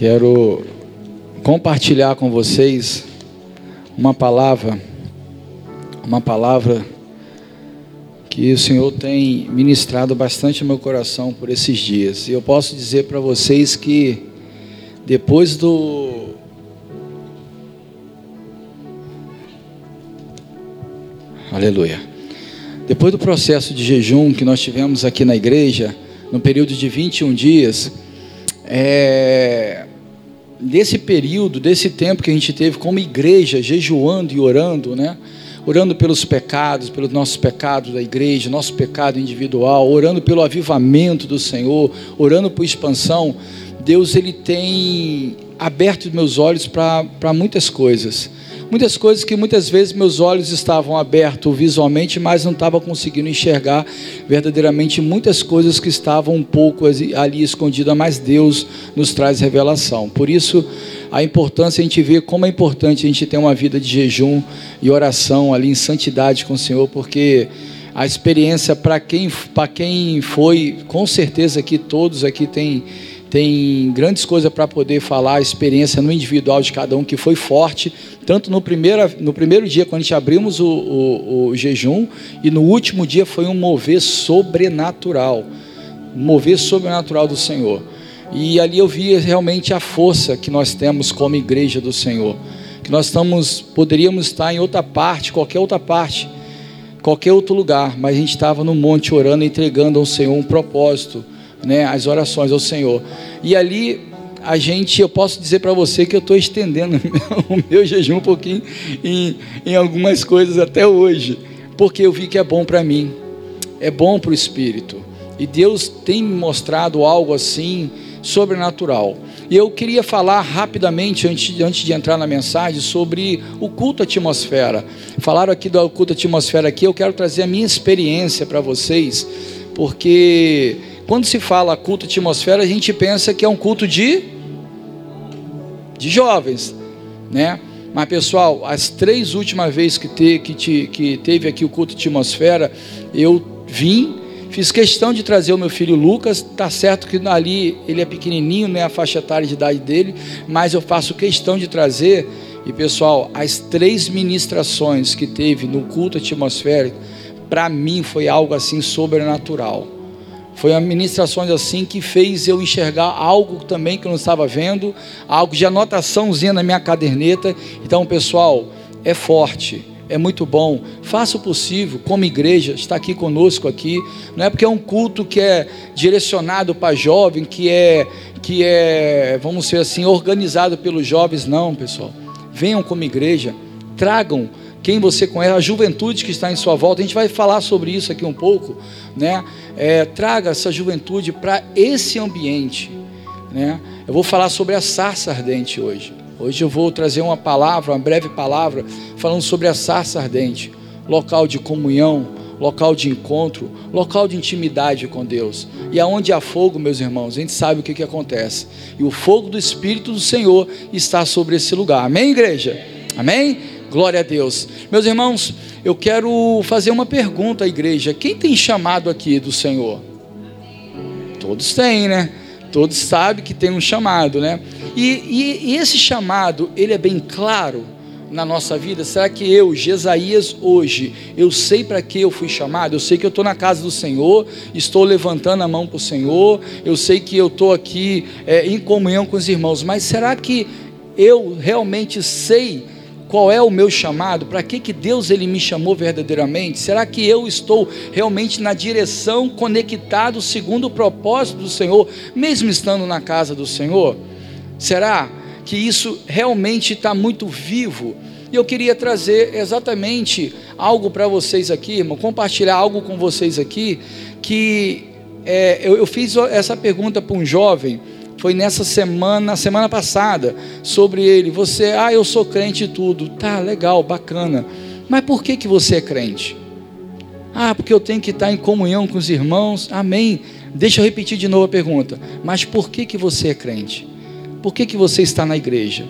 Quero compartilhar com vocês uma palavra, uma palavra que o Senhor tem ministrado bastante no meu coração por esses dias. E eu posso dizer para vocês que depois do Aleluia. Depois do processo de jejum que nós tivemos aqui na igreja, no período de 21 dias, é, desse período, desse tempo que a gente teve como igreja, jejuando e orando, né? Orando pelos pecados, pelos nossos pecados da igreja, nosso pecado individual, orando pelo avivamento do Senhor, orando por expansão. Deus ele tem aberto meus olhos para muitas coisas. Muitas coisas que muitas vezes meus olhos estavam abertos visualmente, mas não estava conseguindo enxergar verdadeiramente muitas coisas que estavam um pouco ali escondidas, mas Deus nos traz revelação. Por isso, a importância, a gente vê como é importante a gente ter uma vida de jejum e oração ali em santidade com o Senhor, porque a experiência para quem, quem foi, com certeza aqui todos aqui tem tem grandes coisas para poder falar, a experiência no individual de cada um que foi forte, tanto no primeiro, no primeiro dia, quando a gente abrimos o, o, o jejum, e no último dia foi um mover sobrenatural um mover sobrenatural do Senhor. E ali eu vi realmente a força que nós temos como igreja do Senhor. Que nós estamos, poderíamos estar em outra parte, qualquer outra parte, qualquer outro lugar, mas a gente estava no monte orando, entregando ao Senhor um propósito né, as orações ao Senhor. E ali a gente, eu posso dizer para você que eu estou estendendo o meu jejum um pouquinho em, em algumas coisas até hoje, porque eu vi que é bom para mim, é bom para o espírito. E Deus tem me mostrado algo assim sobrenatural. E eu queria falar rapidamente, antes, antes de entrar na mensagem, sobre o culto atmosfera. Falaram aqui do culto atmosfera aqui, eu quero trazer a minha experiência para vocês, porque quando se fala culto atmosfera, a gente pensa que é um culto de de jovens, né? Mas pessoal, as três últimas vezes que, te, que, te, que teve aqui o culto atmosfera, eu vim, fiz questão de trazer o meu filho Lucas. Tá certo que ali ele é pequenininho, né, a faixa etária de idade dele, mas eu faço questão de trazer. E pessoal, as três ministrações que teve no culto atmosférico, para mim foi algo assim sobrenatural. Foi ministrações assim que fez eu enxergar algo também que eu não estava vendo, algo de anotaçãozinha na minha caderneta. Então, pessoal, é forte, é muito bom. Faça o possível, como igreja, está aqui conosco aqui. Não é porque é um culto que é direcionado para jovem, que é que é, vamos ser assim, organizado pelos jovens, não, pessoal. Venham como igreja, tragam quem você conhece, a juventude que está em sua volta. A gente vai falar sobre isso aqui um pouco, né? É, traga essa juventude para esse ambiente, né? Eu vou falar sobre a sarça ardente hoje. Hoje eu vou trazer uma palavra, uma breve palavra, falando sobre a sarça ardente, local de comunhão, local de encontro, local de intimidade com Deus. E aonde há fogo, meus irmãos, a gente sabe o que, que acontece. E o fogo do Espírito do Senhor está sobre esse lugar. Amém, igreja? Amém? Glória a Deus. Meus irmãos, eu quero fazer uma pergunta à igreja: quem tem chamado aqui do Senhor? Todos têm, né? Todos sabem que tem um chamado, né? E, e, e esse chamado, ele é bem claro na nossa vida? Será que eu, Jesaías, hoje, eu sei para que eu fui chamado? Eu sei que eu estou na casa do Senhor, estou levantando a mão para o Senhor, eu sei que eu estou aqui é, em comunhão com os irmãos, mas será que eu realmente sei qual é o meu chamado? Para que, que Deus ele me chamou verdadeiramente? Será que eu estou realmente na direção, conectado segundo o propósito do Senhor, mesmo estando na casa do Senhor? Será que isso realmente está muito vivo? E eu queria trazer exatamente algo para vocês aqui, irmão, compartilhar algo com vocês aqui, que é, eu, eu fiz essa pergunta para um jovem foi nessa semana, semana passada, sobre ele. Você, ah, eu sou crente e tudo. Tá, legal, bacana. Mas por que, que você é crente? Ah, porque eu tenho que estar em comunhão com os irmãos. Amém. Deixa eu repetir de novo a pergunta. Mas por que, que você é crente? Por que, que você está na igreja?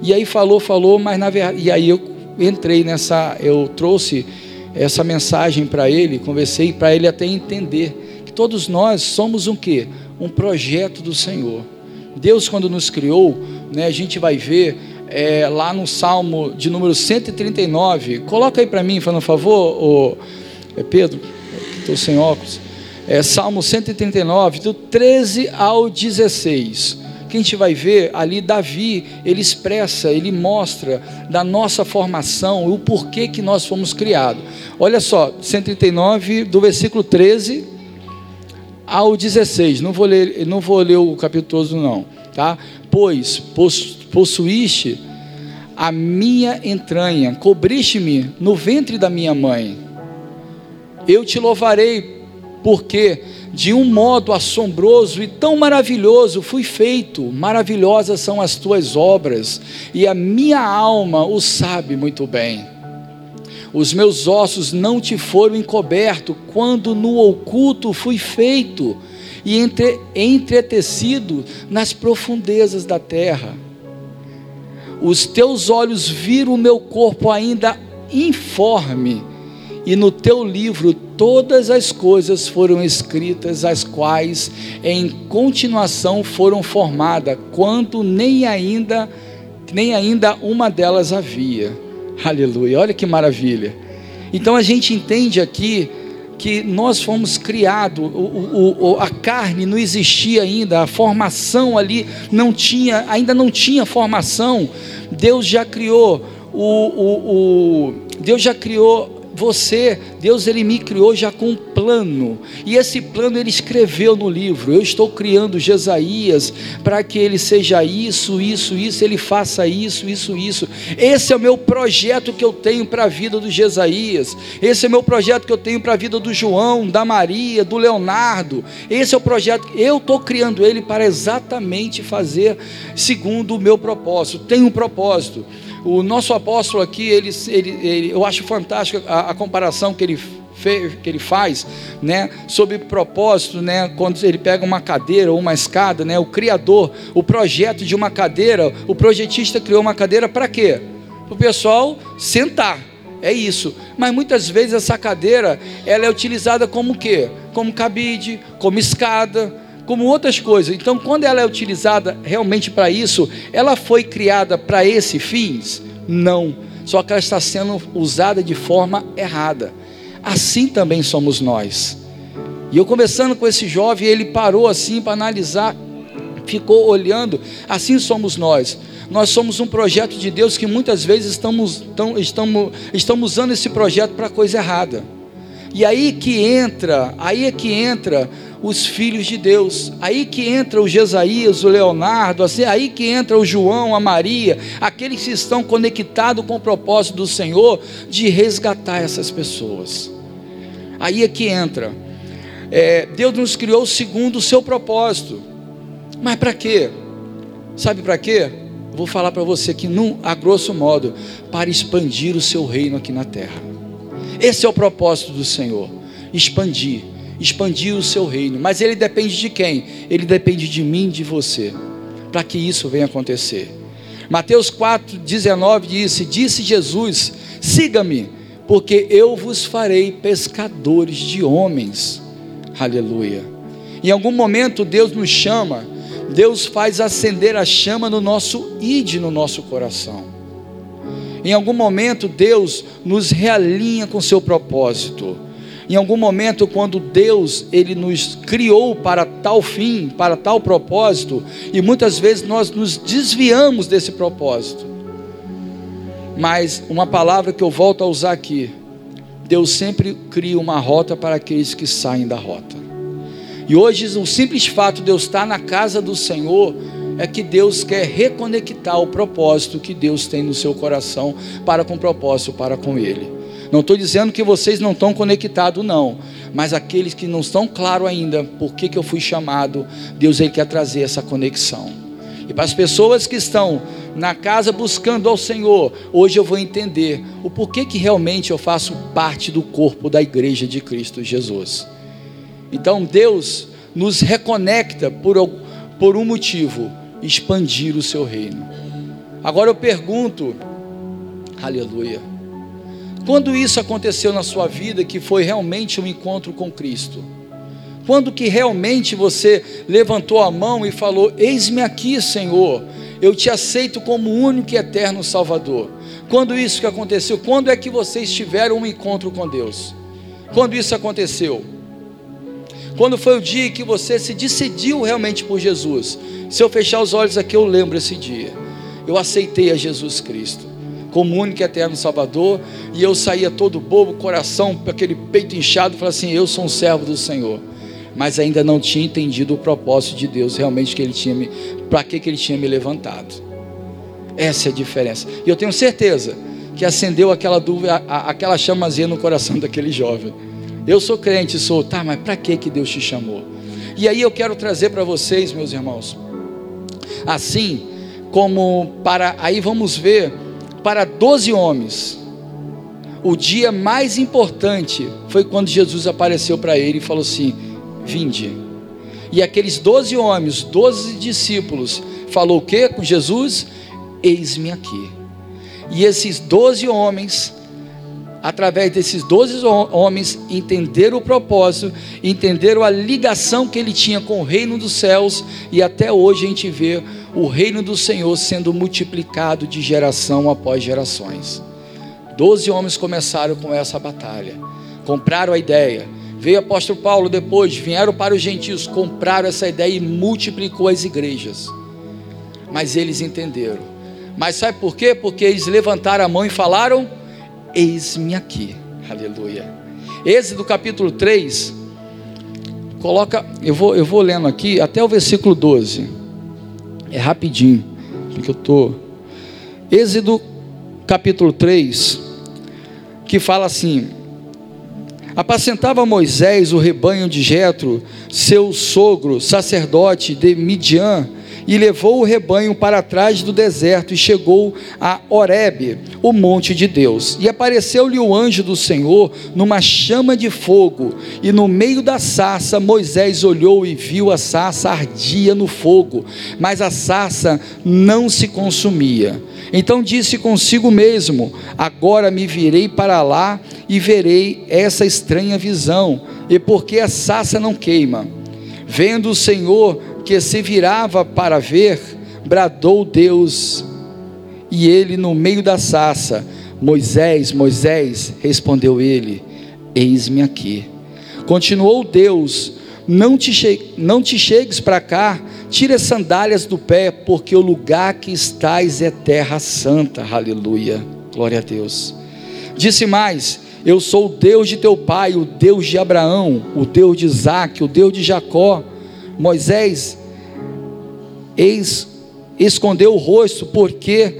E aí falou, falou, mas na verdade. E aí eu entrei nessa. Eu trouxe essa mensagem para ele, conversei para ele até entender que todos nós somos um quê? Um projeto do Senhor. Deus, quando nos criou, né, a gente vai ver é, lá no Salmo de número 139. Coloca aí para mim, fazendo um favor, ô, é Pedro, estou sem óculos. É, Salmo 139, do 13 ao 16 que a gente vai ver ali, Davi, ele expressa, ele mostra da nossa formação, o porquê que nós fomos criados. Olha só, 139, do versículo 13 ao 16. Não vou ler, não vou ler o capítulo todo, não. Tá? Pois possuíste a minha entranha, cobriste-me no ventre da minha mãe. Eu te louvarei, porque de um modo assombroso e tão maravilhoso fui feito, maravilhosas são as tuas obras, e a minha alma o sabe muito bem. Os meus ossos não te foram encobertos, quando no oculto fui feito e entre, entretecido nas profundezas da terra. Os teus olhos viram o meu corpo ainda informe, e no teu livro todas as coisas foram escritas, as quais em continuação foram formadas, quando nem ainda nem ainda uma delas havia. Aleluia. Olha que maravilha. Então a gente entende aqui que nós fomos criados, o, o, a carne não existia ainda, a formação ali não tinha, ainda não tinha formação. Deus já criou o, o Deus já criou você, Deus ele me criou já com um plano, e esse plano ele escreveu no livro. Eu estou criando Jesaías para que ele seja isso, isso, isso, ele faça isso, isso, isso. Esse é o meu projeto que eu tenho para a vida do Jesaías. Esse é o meu projeto que eu tenho para a vida do João, da Maria, do Leonardo. Esse é o projeto. Eu estou criando ele para exatamente fazer segundo o meu propósito. Tem um propósito. O nosso apóstolo aqui, ele, ele, ele eu acho fantástico a, a comparação que ele que ele faz, né, sobre propósito, né, quando ele pega uma cadeira ou uma escada, né, o criador, o projeto de uma cadeira, o projetista criou uma cadeira para quê? Para o pessoal sentar, é isso. Mas muitas vezes essa cadeira, ela é utilizada como quê? Como cabide, como escada, como outras coisas. Então, quando ela é utilizada realmente para isso, ela foi criada para esse fins? Não. Só que ela está sendo usada de forma errada. Assim também somos nós. E eu conversando com esse jovem, ele parou assim para analisar, ficou olhando. Assim somos nós. Nós somos um projeto de Deus que muitas vezes estamos, estamos, estamos usando esse projeto para coisa errada. E aí que entra, aí é que entra os filhos de Deus. Aí que entra o Jesaías, o Leonardo, assim, aí que entra o João, a Maria, aqueles que estão conectados com o propósito do Senhor de resgatar essas pessoas. Aí é que entra. É, Deus nos criou segundo o seu propósito. Mas para quê? Sabe para quê? Vou falar para você que, num, a grosso modo, para expandir o seu reino aqui na terra. Esse é o propósito do Senhor: expandir expandir o seu reino. Mas ele depende de quem? Ele depende de mim, de você, para que isso venha acontecer. Mateus 4,19 disse: Disse Jesus: Siga-me, porque eu vos farei pescadores de homens. Aleluia. Em algum momento Deus nos chama, Deus faz acender a chama no nosso id, no nosso coração. Em algum momento Deus nos realinha com seu propósito. Em algum momento, quando Deus ele nos criou para tal fim, para tal propósito, e muitas vezes nós nos desviamos desse propósito. Mas uma palavra que eu volto a usar aqui, Deus sempre cria uma rota para aqueles que saem da rota. E hoje o simples fato de eu estar na casa do Senhor é que Deus quer reconectar o propósito que Deus tem no seu coração para com o propósito para com ele. Não estou dizendo que vocês não estão conectados, não. Mas aqueles que não estão claro ainda por que, que eu fui chamado, Deus ele quer trazer essa conexão. E para as pessoas que estão na casa buscando ao Senhor, hoje eu vou entender o porquê que realmente eu faço parte do corpo da igreja de Cristo Jesus. Então Deus nos reconecta por, por um motivo: expandir o seu reino. Agora eu pergunto, aleluia. Quando isso aconteceu na sua vida, que foi realmente um encontro com Cristo? Quando que realmente você levantou a mão e falou: Eis-me aqui, Senhor, eu te aceito como único e eterno Salvador. Quando isso que aconteceu? Quando é que vocês tiveram um encontro com Deus? Quando isso aconteceu? Quando foi o dia que você se decidiu realmente por Jesus? Se eu fechar os olhos aqui, eu lembro esse dia. Eu aceitei a Jesus Cristo como único e eterno Salvador, e eu saía todo bobo, coração, aquele peito inchado, falava assim: Eu sou um servo do Senhor. Mas ainda não tinha entendido o propósito de Deus, realmente que ele tinha me, para que, que ele tinha me levantado. Essa é a diferença. E eu tenho certeza que acendeu aquela dúvida, aquela chamazinha no coração daquele jovem. Eu sou crente, sou, tá, mas para que que Deus te chamou? E aí eu quero trazer para vocês, meus irmãos, assim como para, aí vamos ver, para doze homens, o dia mais importante foi quando Jesus apareceu para ele e falou assim: Vinde. E aqueles doze homens, doze discípulos, falou o que com Jesus? Eis-me aqui. E esses doze homens através desses doze homens, entenderam o propósito, entenderam a ligação que ele tinha com o reino dos céus, e até hoje a gente vê o reino do Senhor sendo multiplicado de geração após gerações. Doze homens começaram com essa batalha, compraram a ideia. Veio o apóstolo Paulo depois, vieram para os gentios, compraram essa ideia e multiplicou as igrejas. Mas eles entenderam. Mas sabe por quê? Porque eles levantaram a mão e falaram: Eis-me aqui. Aleluia. Êxodo capítulo 3, coloca, eu vou, eu vou lendo aqui até o versículo 12. É rapidinho, porque eu estou. Êxodo capítulo 3, que fala assim: Apacentava Moisés o rebanho de Jetro, seu sogro, sacerdote de Midian, e levou o rebanho para trás do deserto e chegou a Horebe, o monte de Deus. E apareceu-lhe o anjo do Senhor numa chama de fogo, e no meio da sarça Moisés olhou e viu a sarça ardia no fogo, mas a sarça não se consumia. Então disse consigo mesmo: Agora me virei para lá e verei essa estranha visão, e porque a sarça não queima. Vendo o Senhor que se virava para ver, bradou Deus, e ele no meio da sarça, Moisés, Moisés, respondeu ele: Eis-me aqui. Continuou Deus: Não te, che não te chegues para cá, tira as sandálias do pé, porque o lugar que estás é terra santa. Aleluia. Glória a Deus. Disse mais: Eu sou o Deus de teu pai, o Deus de Abraão, o Deus de Isaac, o Deus de Jacó. Moisés eis, escondeu o rosto porque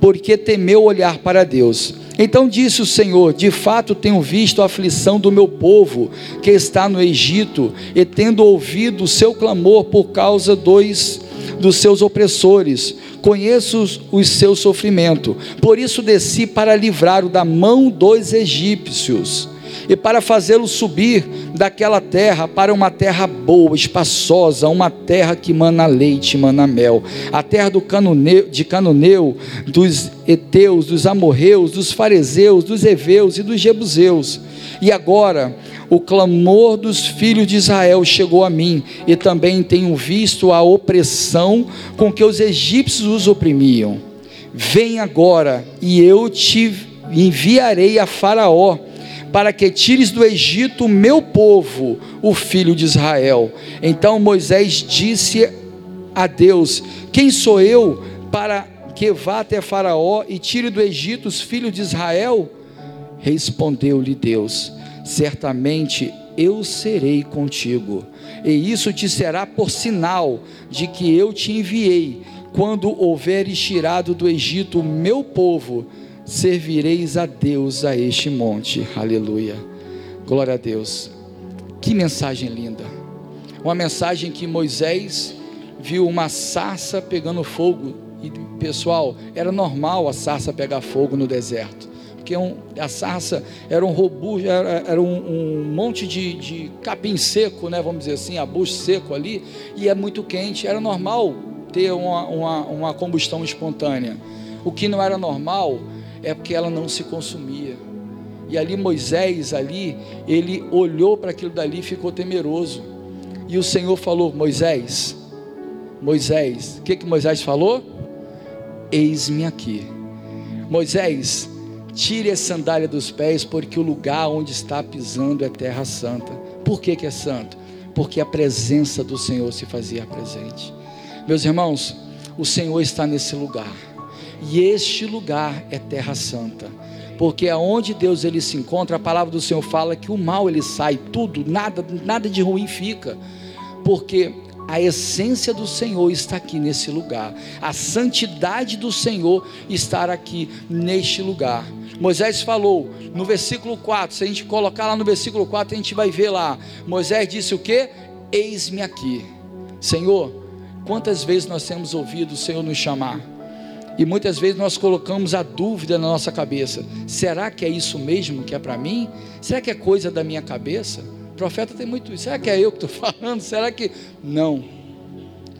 porque temeu olhar para Deus. Então disse o Senhor: De fato tenho visto a aflição do meu povo que está no Egito, e tendo ouvido o seu clamor por causa dos, dos seus opressores, conheço o seu sofrimento. Por isso desci para livrar-o da mão dos egípcios e para fazê-lo subir daquela terra para uma terra boa, espaçosa, uma terra que mana leite, mana mel, a terra do Canoneu, de Canoneu, dos Eteus, dos Amorreus, dos Fariseus, dos Eveus e dos Jebuseus. E agora o clamor dos filhos de Israel chegou a mim, e também tenho visto a opressão com que os egípcios os oprimiam. Vem agora, e eu te enviarei a Faraó para que tires do Egito o meu povo, o filho de Israel. Então Moisés disse a Deus: Quem sou eu para que vá até Faraó e tire do Egito os filhos de Israel? Respondeu-lhe Deus: Certamente eu serei contigo, e isso te será por sinal de que eu te enviei, quando houveres tirado do Egito o meu povo servireis a Deus a este monte. Aleluia. Glória a Deus. Que mensagem linda. Uma mensagem que Moisés viu uma sarça pegando fogo. E pessoal, era normal a sarça pegar fogo no deserto. Porque um, a sarça era um robusto, era, era um, um, monte de, de capim seco, né, vamos dizer assim, abuso seco ali, e é muito quente. Era normal ter uma, uma, uma combustão espontânea. O que não era normal é porque ela não se consumia. E ali Moisés, ali, ele olhou para aquilo dali e ficou temeroso. E o Senhor falou: Moisés, Moisés, o que, que Moisés falou? Eis-me aqui. Moisés, tire a sandália dos pés, porque o lugar onde está pisando é terra santa. Por que, que é santo? Porque a presença do Senhor se fazia presente. Meus irmãos, o Senhor está nesse lugar. E este lugar é terra santa. Porque aonde Deus ele se encontra, a palavra do Senhor fala que o mal ele sai, tudo, nada, nada de ruim fica. Porque a essência do Senhor está aqui nesse lugar. A santidade do Senhor está aqui neste lugar. Moisés falou no versículo 4, se a gente colocar lá no versículo 4, a gente vai ver lá. Moisés disse o que? Eis-me aqui. Senhor, quantas vezes nós temos ouvido o Senhor nos chamar? E muitas vezes nós colocamos a dúvida na nossa cabeça: será que é isso mesmo que é para mim? Será que é coisa da minha cabeça? O profeta tem muito isso. Será que é eu que estou falando? Será que. Não.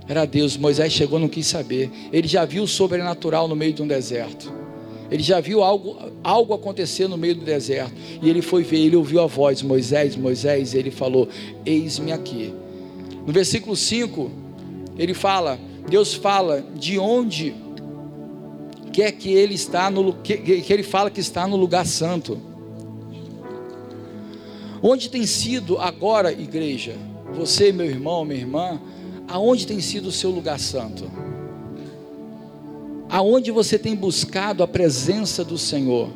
Era Deus. Moisés chegou, não quis saber. Ele já viu o sobrenatural no meio de um deserto. Ele já viu algo, algo acontecer no meio do deserto. E ele foi ver, ele ouviu a voz: Moisés, Moisés. ele falou: Eis-me aqui. No versículo 5, ele fala: Deus fala de onde quer que ele está no que, que ele fala que está no lugar santo. Onde tem sido agora, igreja, você, meu irmão, minha irmã, aonde tem sido o seu lugar santo? Aonde você tem buscado a presença do Senhor?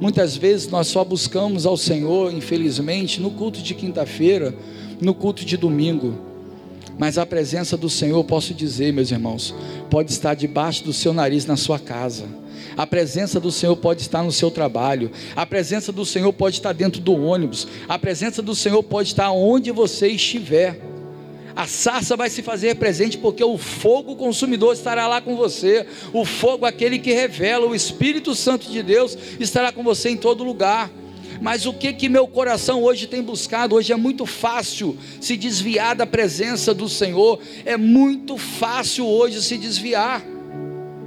Muitas vezes nós só buscamos ao Senhor, infelizmente, no culto de quinta-feira, no culto de domingo. Mas a presença do Senhor, posso dizer, meus irmãos, pode estar debaixo do seu nariz na sua casa. A presença do Senhor pode estar no seu trabalho. A presença do Senhor pode estar dentro do ônibus. A presença do Senhor pode estar onde você estiver. A sarça vai se fazer presente porque o fogo consumidor estará lá com você. O fogo, aquele que revela, o Espírito Santo de Deus estará com você em todo lugar. Mas o que que meu coração hoje tem buscado? Hoje é muito fácil se desviar da presença do Senhor, é muito fácil hoje se desviar.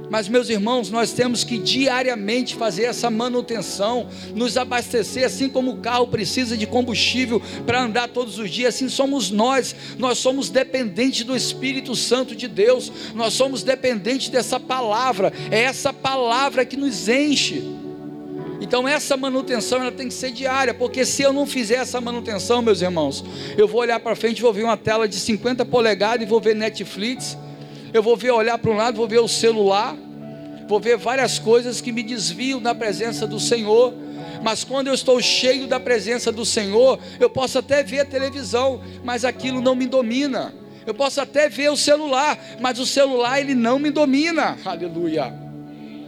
Mas, meus irmãos, nós temos que diariamente fazer essa manutenção, nos abastecer, assim como o carro precisa de combustível para andar todos os dias, assim somos nós. Nós somos dependentes do Espírito Santo de Deus, nós somos dependentes dessa palavra, é essa palavra que nos enche. Então essa manutenção ela tem que ser diária, porque se eu não fizer essa manutenção, meus irmãos, eu vou olhar para frente, vou ver uma tela de 50 polegadas e vou ver Netflix. Eu vou ver olhar para um lado, vou ver o celular, vou ver várias coisas que me desviam da presença do Senhor. Mas quando eu estou cheio da presença do Senhor, eu posso até ver a televisão, mas aquilo não me domina. Eu posso até ver o celular, mas o celular ele não me domina. Aleluia.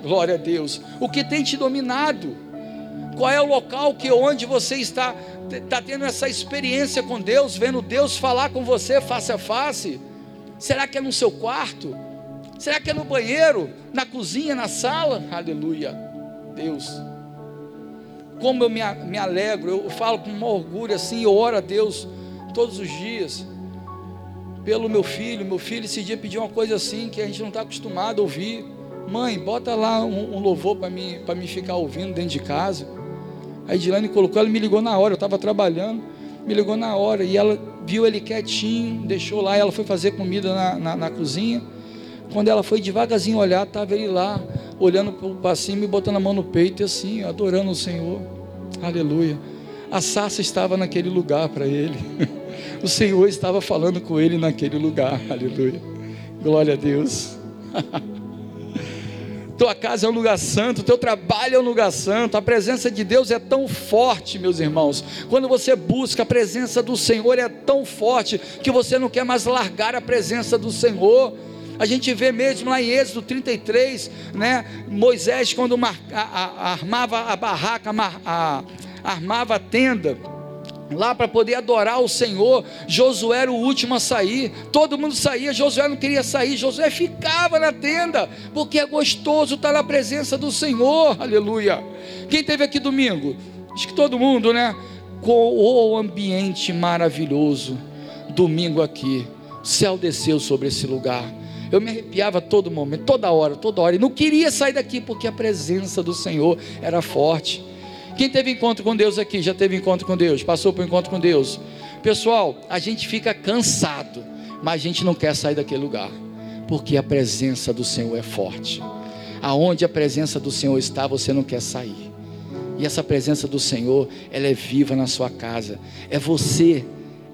Glória a Deus. O que tem te dominado? Qual é o local que onde você está está tendo essa experiência com Deus, vendo Deus falar com você face a face? Será que é no seu quarto? Será que é no banheiro, na cozinha, na sala? Aleluia. Deus. Como eu me, alegro, eu falo com um orgulho assim, eu oro a Deus todos os dias. Pelo meu filho, meu filho esse dia pediu uma coisa assim que a gente não está acostumado a ouvir. Mãe, bota lá um, um louvor para mim, para mim ficar ouvindo dentro de casa. A Edilane colocou, ela me ligou na hora, eu estava trabalhando, me ligou na hora, e ela viu ele quietinho, deixou lá, ela foi fazer comida na, na, na cozinha. Quando ela foi devagarzinho olhar, estava ele lá, olhando para cima e botando a mão no peito, e assim, adorando o Senhor. Aleluia. A sarça estava naquele lugar para ele. O Senhor estava falando com ele naquele lugar. Aleluia. Glória a Deus. tua casa é um lugar santo, teu trabalho é um lugar santo, a presença de Deus é tão forte, meus irmãos. Quando você busca a presença do Senhor, é tão forte que você não quer mais largar a presença do Senhor. A gente vê mesmo lá em Êxodo 33, né? Moisés, quando armava a barraca, armava a tenda lá para poder adorar o Senhor. Josué era o último a sair. Todo mundo saía, Josué não queria sair. Josué ficava na tenda, porque é gostoso estar na presença do Senhor. Aleluia. Quem teve aqui domingo? Acho que todo mundo, né? Com o ambiente maravilhoso. Domingo aqui. O céu desceu sobre esse lugar. Eu me arrepiava todo momento, toda hora, toda hora. E não queria sair daqui porque a presença do Senhor era forte. Quem teve encontro com Deus aqui? Já teve encontro com Deus? Passou por encontro com Deus? Pessoal, a gente fica cansado, mas a gente não quer sair daquele lugar, porque a presença do Senhor é forte. Aonde a presença do Senhor está, você não quer sair. E essa presença do Senhor, ela é viva na sua casa. É você,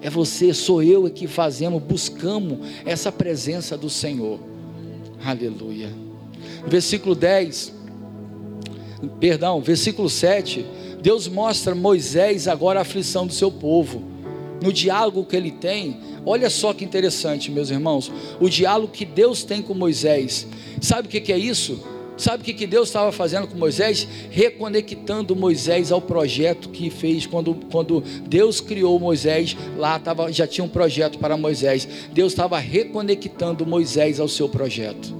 é você, sou eu que fazemos, buscamos essa presença do Senhor. Aleluia. Versículo 10, perdão, versículo 7, Deus mostra Moisés agora a aflição do seu povo. No diálogo que ele tem, olha só que interessante, meus irmãos, o diálogo que Deus tem com Moisés. Sabe o que é isso? Sabe o que Deus estava fazendo com Moisés? Reconectando Moisés ao projeto que fez quando, quando Deus criou Moisés. Lá tava, já tinha um projeto para Moisés. Deus estava reconectando Moisés ao seu projeto,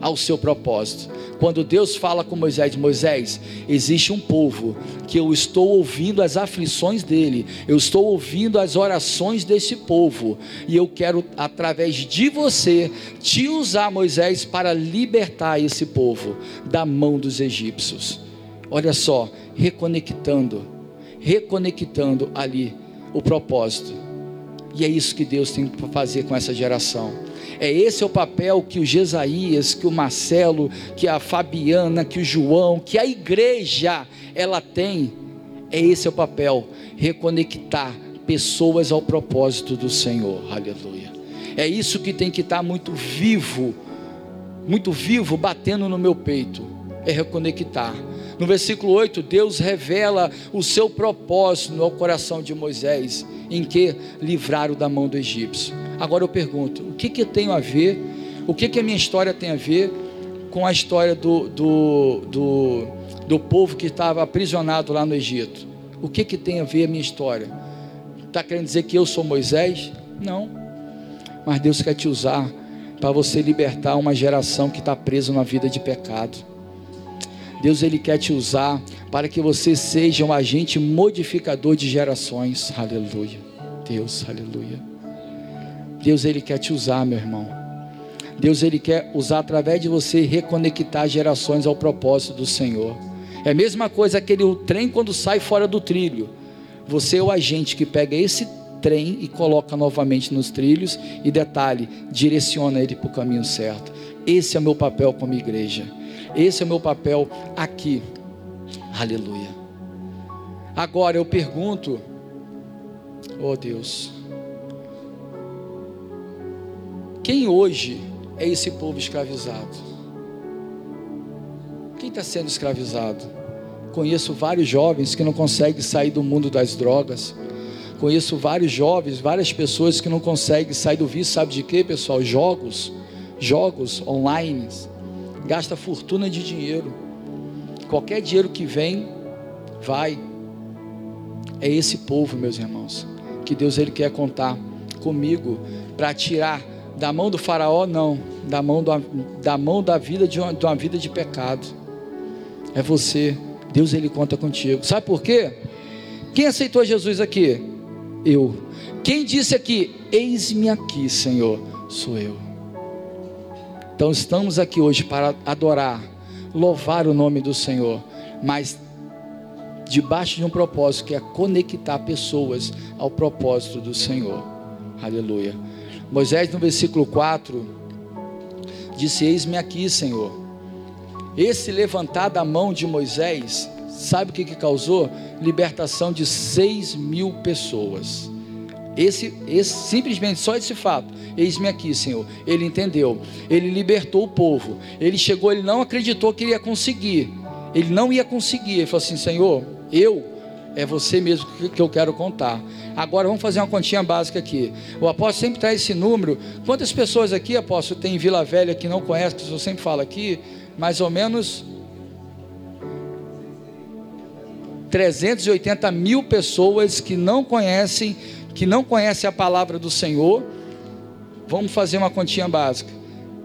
ao seu propósito. Quando Deus fala com Moisés, Moisés, existe um povo que eu estou ouvindo as aflições dele, eu estou ouvindo as orações desse povo, e eu quero, através de você, te usar, Moisés, para libertar esse povo da mão dos egípcios. Olha só, reconectando, reconectando ali o propósito. E é isso que Deus tem para fazer com essa geração. É esse é o papel que o Jesaías, que o Marcelo, que a Fabiana, que o João, que a igreja ela tem. É esse é o papel, reconectar pessoas ao propósito do Senhor. Aleluia. É isso que tem que estar muito vivo, muito vivo, batendo no meu peito. É reconectar. No versículo 8, Deus revela o seu propósito no coração de Moisés, em que livraram da mão do egípcio. Agora eu pergunto: o que, que tenho a ver? O que, que a minha história tem a ver com a história do, do, do, do povo que estava aprisionado lá no Egito? O que, que tem a ver a minha história? Está querendo dizer que eu sou Moisés? Não. Mas Deus quer te usar para você libertar uma geração que está presa numa vida de pecado. Deus ele quer te usar para que você seja um agente modificador de gerações. Aleluia. Deus, aleluia. Deus ele quer te usar, meu irmão. Deus ele quer usar através de você reconectar gerações ao propósito do Senhor. É a mesma coisa aquele trem quando sai fora do trilho. Você é o agente que pega esse trem e coloca novamente nos trilhos e detalhe, direciona ele para o caminho certo. Esse é o meu papel como igreja. Esse é o meu papel aqui. Aleluia. Agora eu pergunto, oh Deus, quem hoje é esse povo escravizado? Quem está sendo escravizado? Conheço vários jovens que não conseguem sair do mundo das drogas. Conheço vários jovens, várias pessoas que não conseguem sair do vício, sabe de quê, pessoal? Jogos, jogos online. Gasta fortuna de dinheiro. Qualquer dinheiro que vem, vai. É esse povo, meus irmãos, que Deus ele quer contar comigo para tirar da mão do faraó, não. Da mão, do, da, mão da vida de uma, de uma vida de pecado. É você. Deus ele conta contigo. Sabe por quê? Quem aceitou Jesus aqui? Eu. Quem disse aqui? Eis-me aqui, Senhor. Sou eu. Então estamos aqui hoje para adorar, louvar o nome do Senhor, mas debaixo de um propósito que é conectar pessoas ao propósito do Senhor. Aleluia. Moisés, no versículo 4, disse: Eis-me aqui, Senhor. Esse levantar da mão de Moisés, sabe o que, que causou? Libertação de 6 mil pessoas. Esse, esse, simplesmente só esse fato. Eis-me aqui, Senhor. Ele entendeu. Ele libertou o povo. Ele chegou, ele não acreditou que ele ia conseguir. Ele não ia conseguir. Ele falou assim: Senhor, eu é você mesmo que eu quero contar. Agora vamos fazer uma continha básica aqui. O apóstolo sempre traz esse número. Quantas pessoas aqui, apóstolo, tem em Vila Velha que não conhece, que eu sempre falo aqui? Mais ou menos 380 mil pessoas que não conhecem, que não conhecem a palavra do Senhor. Vamos fazer uma continha básica.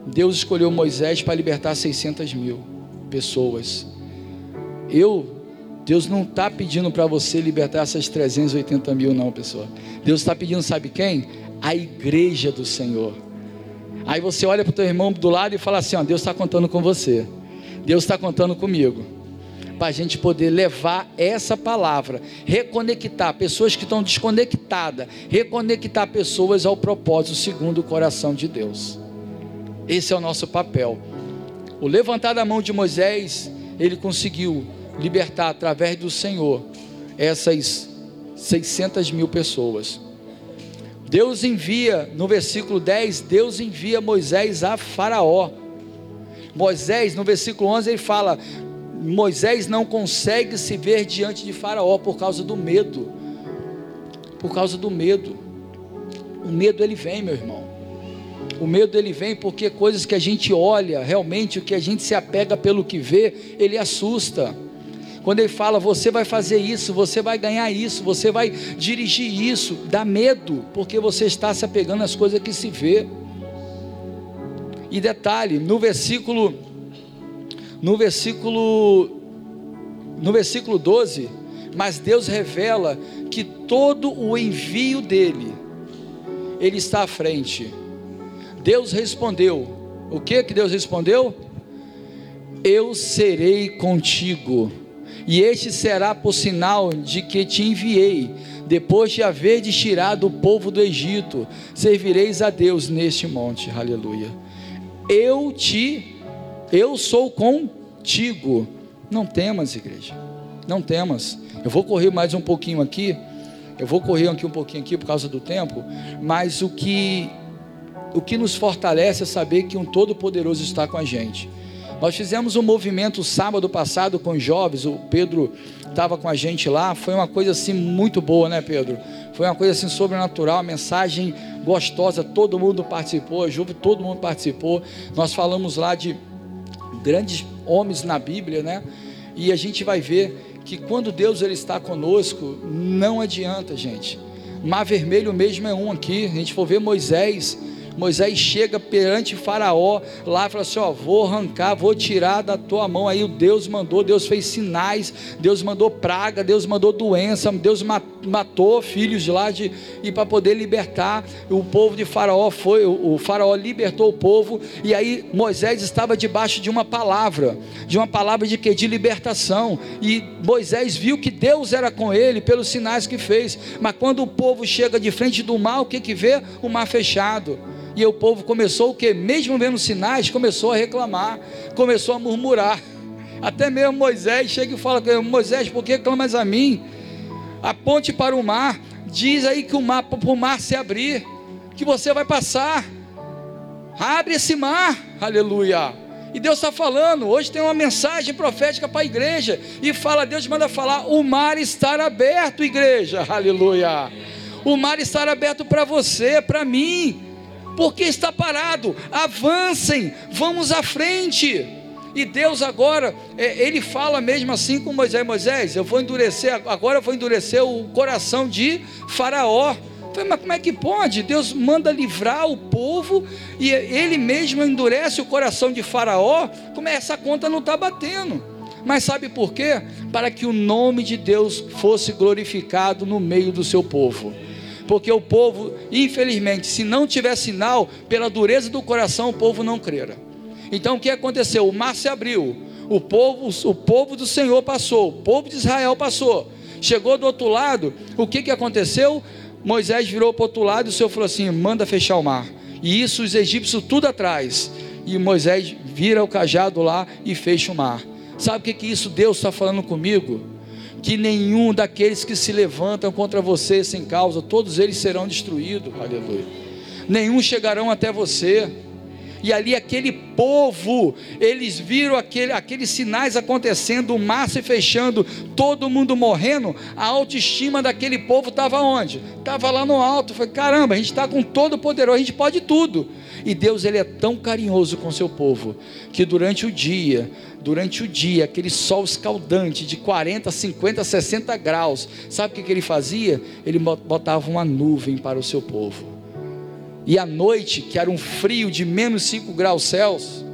Deus escolheu Moisés para libertar 600 mil pessoas. Eu Deus não está pedindo para você libertar essas 380 mil, não, pessoal. Deus está pedindo, sabe quem? A igreja do Senhor. Aí você olha para o teu irmão do lado e fala assim: ó, Deus está contando com você. Deus está contando comigo. para a gente poder levar essa palavra, reconectar pessoas que estão desconectadas, reconectar pessoas ao propósito segundo o coração de Deus. Esse é o nosso papel. O levantar da mão de Moisés, ele conseguiu libertar através do Senhor essas 600 mil pessoas. Deus envia, no versículo 10, Deus envia Moisés a Faraó. Moisés, no versículo 11, ele fala: Moisés não consegue se ver diante de Faraó por causa do medo. Por causa do medo. O medo ele vem, meu irmão. O medo ele vem porque coisas que a gente olha, realmente o que a gente se apega pelo que vê, ele assusta. Quando ele fala, você vai fazer isso, você vai ganhar isso, você vai dirigir isso, dá medo, porque você está se apegando às coisas que se vê. E detalhe, no versículo no versículo no versículo 12, mas Deus revela que todo o envio dele ele está à frente. Deus respondeu. O que que Deus respondeu? Eu serei contigo. E este será por sinal de que te enviei. Depois de haver tirado o povo do Egito, servireis a Deus neste monte. Aleluia. Eu te eu sou contigo. Não temas, igreja. Não temas. Eu vou correr mais um pouquinho aqui. Eu vou correr aqui um pouquinho aqui por causa do tempo, mas o que o que nos fortalece é saber que um todo-poderoso está com a gente. Nós fizemos um movimento sábado passado com os jovens, o Pedro estava com a gente lá, foi uma coisa assim muito boa, né, Pedro? Foi uma coisa assim sobrenatural, uma mensagem gostosa, todo mundo participou, a Juve, todo mundo participou. Nós falamos lá de grandes homens na Bíblia, né? E a gente vai ver que quando Deus ele está conosco, não adianta, gente. Mar Vermelho mesmo é um aqui. A gente for ver Moisés, Moisés chega perante Faraó lá e fala assim: Ó, vou arrancar, vou tirar da tua mão. Aí o Deus mandou, Deus fez sinais, Deus mandou praga, Deus mandou doença, Deus matou filhos de lá de, e para poder libertar o povo de Faraó. Foi o, Faraó libertou o povo e aí Moisés estava debaixo de uma palavra, de uma palavra de que de libertação. E Moisés viu que Deus era com ele pelos sinais que fez. Mas quando o povo chega de frente do mar, o que que vê? O mar fechado. E o povo começou o que? Mesmo vendo sinais, começou a reclamar, começou a murmurar. Até mesmo Moisés chega e fala: Moisés, por que clamas a mim? Aponte para o mar, diz aí que o mar, para o mar se abrir, que você vai passar. Abre esse mar, aleluia. E Deus está falando, hoje tem uma mensagem profética para a igreja, e fala, Deus manda falar, o mar está aberto, igreja, aleluia. O mar está aberto para você, para mim porque está parado? Avancem, vamos à frente. E Deus agora, é, ele fala mesmo assim com Moisés: Moisés, eu vou endurecer, agora eu vou endurecer o coração de Faraó. Falei, mas como é que pode? Deus manda livrar o povo e ele mesmo endurece o coração de Faraó. Como é essa conta não está batendo? Mas sabe por quê? Para que o nome de Deus fosse glorificado no meio do seu povo porque o povo, infelizmente, se não tiver sinal, pela dureza do coração, o povo não crera. Então o que aconteceu? O mar se abriu, o povo, o povo do Senhor passou, o povo de Israel passou. Chegou do outro lado, o que, que aconteceu? Moisés virou para o outro lado e o Senhor falou assim: manda fechar o mar. E isso os egípcios tudo atrás. E Moisés vira o cajado lá e fecha o mar. Sabe o que, que isso Deus está falando comigo? Que nenhum daqueles que se levantam contra você sem causa, todos eles serão destruídos, aleluia. Nenhum chegarão até você. E ali aquele povo, eles viram aquele, aqueles sinais acontecendo, o mar se fechando, todo mundo morrendo. A autoestima daquele povo estava onde? Estava lá no alto. Foi caramba, a gente está com todo o poderoso, a gente pode tudo. E Deus ele é tão carinhoso com seu povo que durante o dia durante o dia, aquele sol escaldante de 40, 50, 60 graus, sabe o que, que ele fazia? Ele botava uma nuvem para o seu povo. E à noite, que era um frio de menos 5 graus Celsius,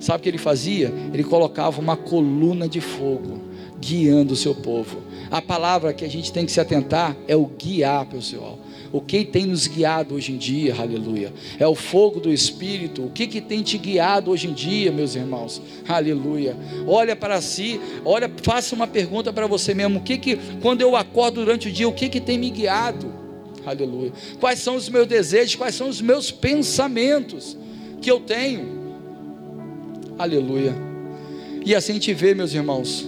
sabe o que ele fazia? Ele colocava uma coluna de fogo, guiando o seu povo. A palavra que a gente tem que se atentar é o guiar, pessoal. o que tem nos guiado hoje em dia, aleluia. É o fogo do Espírito, o que, que tem te guiado hoje em dia, meus irmãos, aleluia. Olha para si, olha, faça uma pergunta para você mesmo: o que que, quando eu acordo durante o dia, o que que tem me guiado, aleluia. Quais são os meus desejos, quais são os meus pensamentos que eu tenho, aleluia. E assim gente vê, meus irmãos,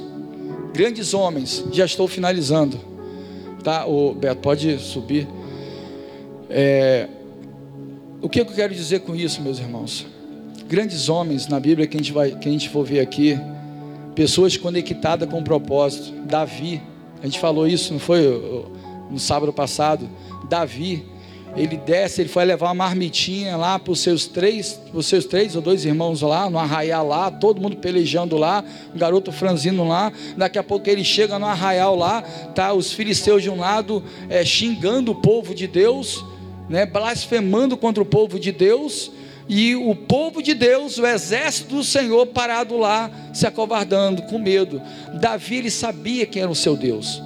grandes homens, já estou finalizando, tá? O Beto, pode subir. É, o que eu quero dizer com isso, meus irmãos? Grandes homens na Bíblia que a gente, vai, que a gente for ver aqui, pessoas conectadas com o propósito. Davi, a gente falou isso, não foi no sábado passado? Davi, ele desce, ele foi levar uma marmitinha lá para os seus três, os seus três ou dois irmãos lá, no arraial lá, todo mundo pelejando lá, um garoto franzino lá. Daqui a pouco ele chega no arraial lá, tá os filisteus de um lado é, xingando o povo de Deus, né, blasfemando contra o povo de Deus. E o povo de Deus, o exército do Senhor parado lá, se acovardando, com medo. Davi, ele sabia quem era o seu Deus.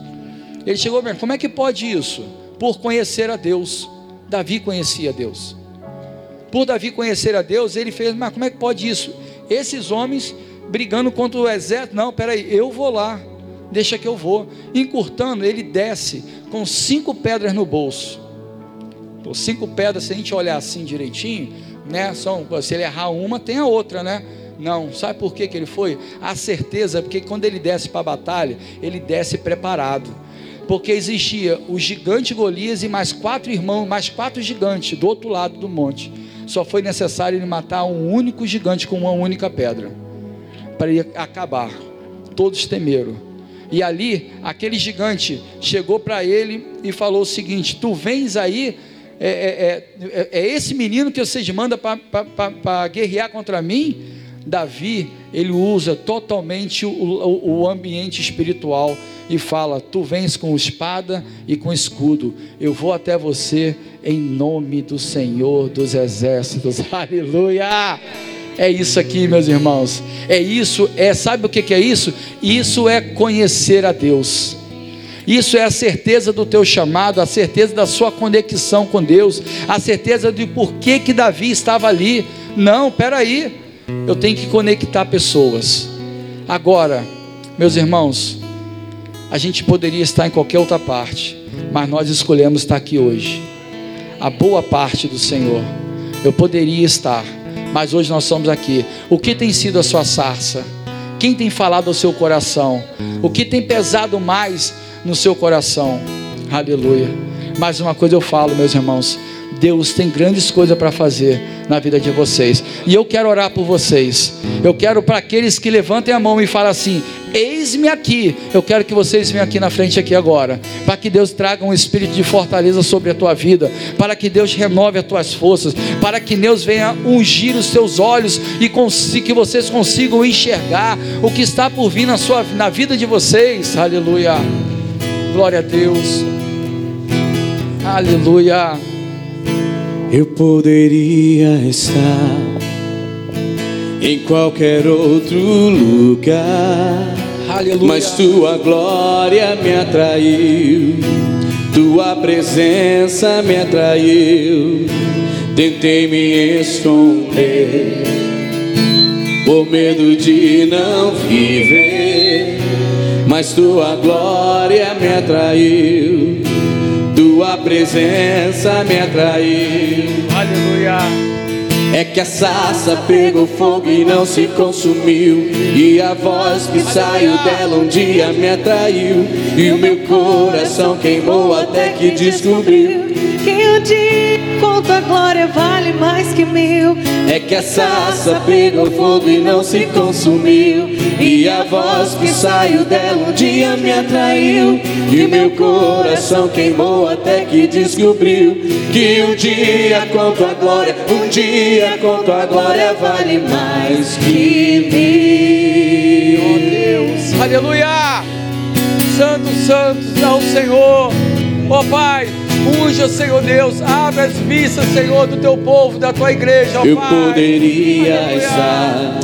Ele chegou, como é que pode isso? Por conhecer a Deus. Davi conhecia Deus. Por Davi conhecer a Deus, ele fez, mas como é que pode isso? Esses homens brigando contra o exército, não, peraí, eu vou lá, deixa que eu vou. Encurtando, ele desce com cinco pedras no bolso. Pô, cinco pedras, se a gente olhar assim direitinho, né? São, se ele errar uma, tem a outra, né? Não, sabe por que, que ele foi? A certeza, porque quando ele desce para a batalha, ele desce preparado porque existia o gigante Golias e mais quatro irmãos, mais quatro gigantes do outro lado do monte. Só foi necessário ele matar um único gigante com uma única pedra, para ele acabar. Todos temeram. E ali, aquele gigante chegou para ele e falou o seguinte: Tu vens aí, é, é, é, é esse menino que vocês mandam para guerrear contra mim? Davi, ele usa totalmente o, o, o ambiente espiritual e fala: Tu vens com espada e com escudo, eu vou até você em nome do Senhor dos Exércitos. Aleluia! É isso aqui, meus irmãos. É isso, é, sabe o que, que é isso? Isso é conhecer a Deus. Isso é a certeza do teu chamado, a certeza da sua conexão com Deus, a certeza de por que que Davi estava ali. Não, peraí, eu tenho que conectar pessoas. Agora, meus irmãos, a gente poderia estar em qualquer outra parte, mas nós escolhemos estar aqui hoje. A boa parte do Senhor. Eu poderia estar, mas hoje nós somos aqui. O que tem sido a sua sarça? Quem tem falado ao seu coração? O que tem pesado mais no seu coração? Aleluia. Mais uma coisa eu falo, meus irmãos. Deus tem grandes coisas para fazer na vida de vocês. E eu quero orar por vocês. Eu quero para aqueles que levantem a mão e falam assim: Eis-me aqui. Eu quero que vocês venham aqui na frente aqui agora, para que Deus traga um espírito de fortaleza sobre a tua vida, para que Deus renove as tuas forças, para que Deus venha ungir os teus olhos e que vocês consigam enxergar o que está por vir na sua na vida de vocês. Aleluia. Glória a Deus. Aleluia. Eu poderia estar em qualquer outro lugar, Aleluia. mas tua glória me atraiu, tua presença me atraiu. Tentei me esconder, por medo de não viver, mas tua glória me atraiu presença me atraiu. Aleluia. É que a sarça pegou fogo e não se consumiu. E a voz que saiu dela um dia me atraiu. E o meu coração queimou até que descobriu que um dia com tua glória vale mais que mil. É que a sarça pegou fogo e não se consumiu. E a voz que saiu dela um dia me atraiu. E meu coração queimou até que descobriu que um dia com tua glória, um dia com tua glória vale mais que mil. Oh Deus, aleluia! Santo, santo é o Senhor, ó oh, Pai. Unja, Senhor Deus, abre as missas, Senhor, do teu povo, da tua igreja, ó Eu Pai. poderia estar